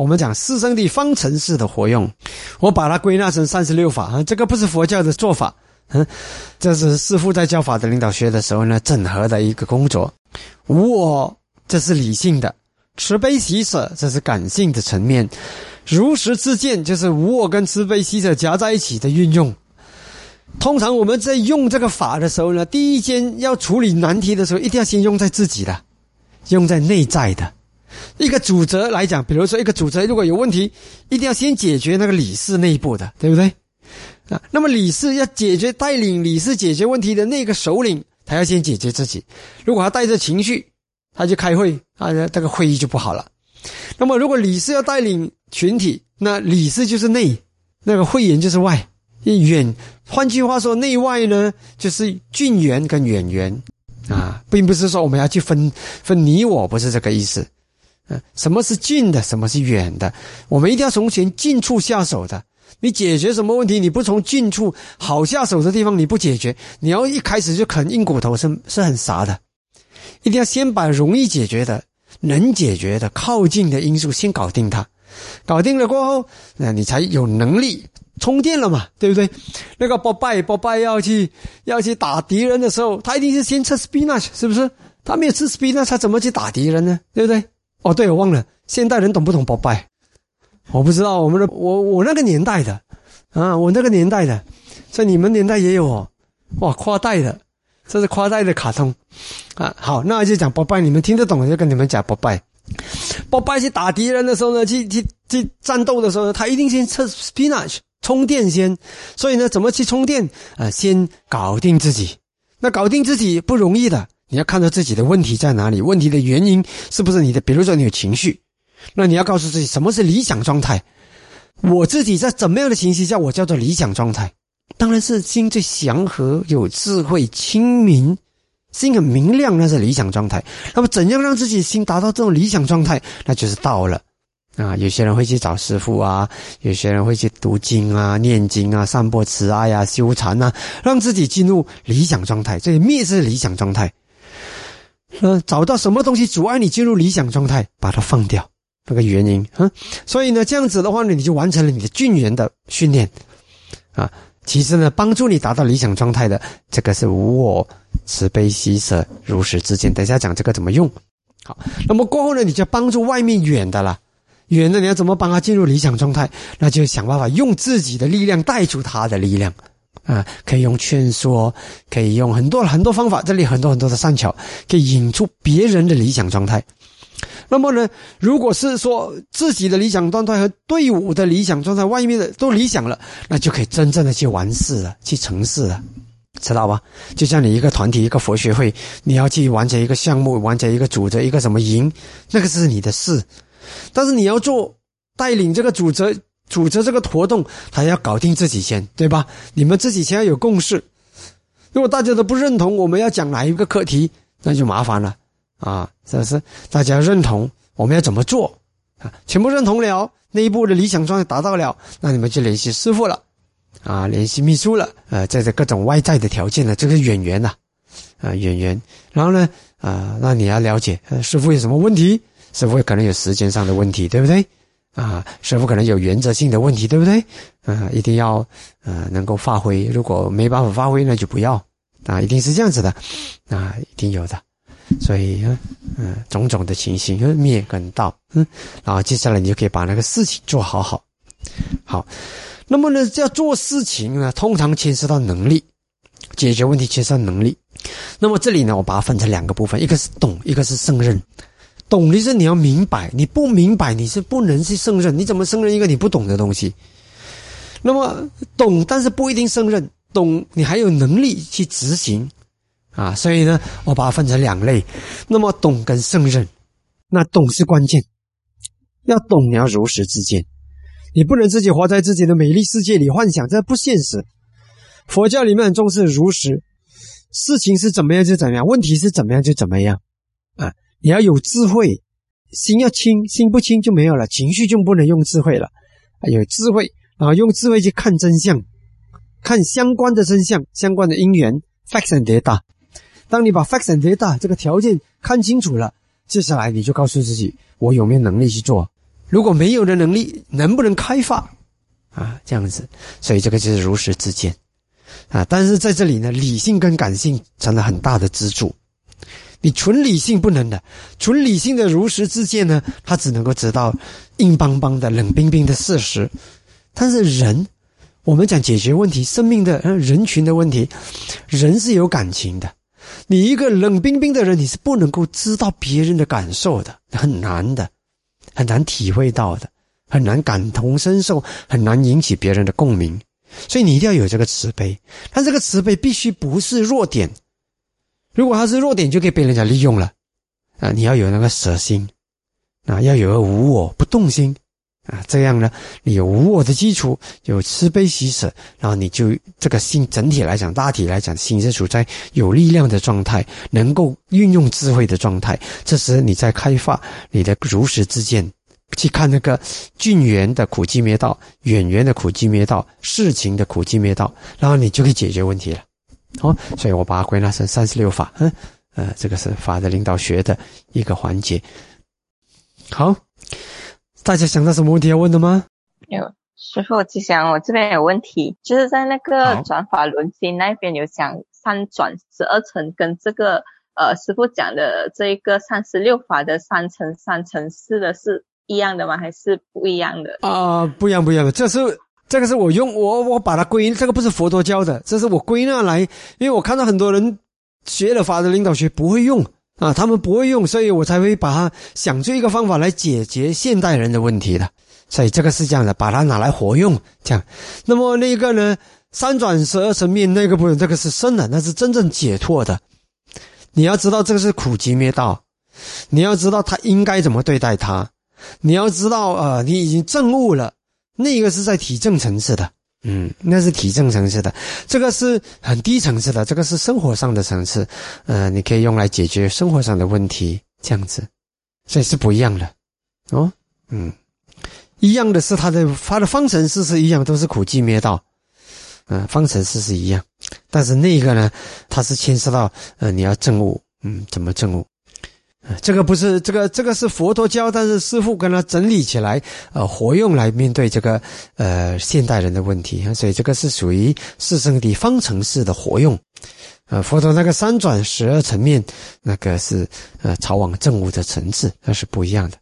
我们讲四圣地方程式的活用，我把它归纳成三十六法啊，这个不是佛教的做法，嗯，这是师父在教法的领导学的时候呢，整合的一个工作。无我，这是理性的；慈悲喜舍，这是感性的层面；如实自见，就是无我跟慈悲喜舍夹在一起的运用。通常我们在用这个法的时候呢，第一件要处理难题的时候，一定要先用在自己的，用在内在的。一个主责来讲，比如说一个主责如果有问题，一定要先解决那个理事内部的，对不对？啊，那么理事要解决带领理事解决问题的那个首领，他要先解决自己。如果他带着情绪，他就开会，啊，这个会议就不好了。那么如果理事要带领群体，那理事就是内，那个会员就是外，远。换句话说，内外呢就是近缘跟远缘，啊，并不是说我们要去分分你我，不是这个意思。什么是近的，什么是远的？我们一定要从前近处下手的。你解决什么问题，你不从近处好下手的地方你不解决，你要一开始就啃硬骨头是是很傻的。一定要先把容易解决的、能解决的、靠近的因素先搞定它，搞定了过后，那你才有能力充电了嘛，对不对？那个波拜波拜要去要去打敌人的时候，他一定是先吃 Spina 是不是？他没有吃 Spina 他怎么去打敌人呢？对不对？哦，对，我忘了，现代人懂不懂膜拜？我不知道，我们的我我那个年代的，啊，我那个年代的，在你们年代也有哦，哇，夸代的，这是夸代的卡通，啊，好，那就讲膜拜，你们听得懂就跟你们讲膜拜。膜拜去打敌人的时候呢，去去去战斗的时候呢，他一定先测 spinach 充电先，所以呢，怎么去充电？啊，先搞定自己，那搞定自己不容易的。你要看到自己的问题在哪里，问题的原因是不是你的？比如说你有情绪，那你要告诉自己什么是理想状态。我自己在怎么样的情绪下，我叫做理想状态？当然是心最祥和、有智慧、清明，心很明亮，那是理想状态。那么怎样让自己心达到这种理想状态？那就是道了。啊，有些人会去找师傅啊，有些人会去读经啊、念经啊、散播慈爱啊、修禅啊，让自己进入理想状态。这灭是理想状态。嗯，找到什么东西阻碍你进入理想状态，把它放掉，那个原因，嗯，所以呢，这样子的话呢，你就完成了你的俊元的训练，啊，其实呢，帮助你达到理想状态的，这个是无我、慈悲、喜舍、如实之见。等一下讲这个怎么用，好，那么过后呢，你就帮助外面远的了，远的你要怎么帮他进入理想状态？那就想办法用自己的力量带出他的力量。啊，可以用劝说，可以用很多很多方法，这里很多很多的善巧，可以引出别人的理想状态。那么呢，如果是说自己的理想状态和队伍的理想状态，外面的都理想了，那就可以真正的去完事了，去成事了，知道吧？就像你一个团体，一个佛学会，你要去完成一个项目，完成一个组织，一个什么营，那个是你的事，但是你要做带领这个组织。组织这个活动，他要搞定自己先，对吧？你们自己先要有共识。如果大家都不认同，我们要讲哪一个课题，那就麻烦了啊！是不是？大家认同，我们要怎么做啊？全部认同了，内部的理想状态达到了，那你们就联系师傅了，啊，联系秘书了，呃，这各种外在的条件呢，这个演员呐，啊，演员。然后呢，啊，那你要了解师傅有什么问题，师傅可能有时间上的问题，对不对？啊，师傅可能有原则性的问题，对不对？啊，一定要呃能够发挥，如果没办法发挥，那就不要啊，一定是这样子的，啊，一定有的。所以，嗯，种种的情形，灭跟道，嗯，然后接下来你就可以把那个事情做好好。好，那么呢，要做事情呢，通常牵涉到能力，解决问题牵涉到能力。那么这里呢，我把它分成两个部分，一个是懂，一个是胜任。懂的是你要明白，你不明白你是不能去胜任。你怎么胜任一个你不懂的东西？那么懂，但是不一定胜任。懂，你还有能力去执行啊。所以呢，我把它分成两类。那么懂跟胜任，那懂是关键，要懂你要如实自见，你不能自己活在自己的美丽世界里幻想，这不现实。佛教里面很重视如实，事情是怎么样就怎么样，问题是怎么样就怎么样。你要有智慧，心要清，心不清就没有了，情绪就不能用智慧了。有智慧啊，用智慧去看真相，看相关的真相，相关的因缘，facts and data。当你把 facts and data 这个条件看清楚了，接下来你就告诉自己，我有没有能力去做如果没有的能力，能不能开发？啊，这样子，所以这个就是如实之见，啊，但是在这里呢，理性跟感性成了很大的支柱。你纯理性不能的，纯理性的如实之见呢，他只能够知道硬邦邦的、冷冰冰的事实。但是人，我们讲解决问题、生命的、人群的问题，人是有感情的。你一个冷冰冰的人，你是不能够知道别人的感受的，很难的，很难体会到的。很难感同身受，很难引起别人的共鸣，所以你一定要有这个慈悲。但这个慈悲必须不是弱点，如果他是弱点，就可以被人家利用了。啊，你要有那个舍心，啊，要有个无我不动心，啊，这样呢，你有无我的基础，有慈悲喜舍，然后你就这个心整体来讲，大体来讲，心是处在有力量的状态，能够运用智慧的状态。这时你在开发你的如实之见。去看那个近缘的苦集灭道，远缘的苦集灭道，事情的苦集灭道，然后你就可以解决问题了。好，所以我把它归纳成三十六法。嗯，呃，这个是法的领导学的一个环节。好，大家想到什么问题要问的吗？有师傅，吉祥，我这边有问题，就是在那个转法轮经那边有讲三转十二层，跟这个呃师傅讲的这一个三十六法的三乘三乘四的是。一样的吗？还是不一样的啊？不一样，不一样的。这是这个是我用我我把它归，这个不是佛陀教的，这是我归纳来，因为我看到很多人学了法的领导学不会用啊，他们不会用，所以我才会把它想出一个方法来解决现代人的问题的。所以这个是这样的，把它拿来活用，这样。那么那个呢，三转十二层面那个部分，这个是深的，那是真正解脱的。你要知道这个是苦集灭道，你要知道他应该怎么对待他。你要知道，呃，你已经证悟了，那个是在体证层次的，嗯，那是体证层次的，这个是很低层次的，这个是生活上的层次，呃，你可以用来解决生活上的问题，这样子，所以是不一样的，哦，嗯，一样的是它的它的方程式是一样，都是苦集灭道，嗯，方程式是一样，但是那个呢，它是牵涉到，呃，你要证悟，嗯，怎么证悟？这个不是这个，这个是佛陀教，但是师傅跟他整理起来，呃，活用来面对这个呃现代人的问题，所以这个是属于四圣地方程式的活用，呃，佛陀那个三转十二层面，那个是呃朝往正悟的层次，那是不一样的。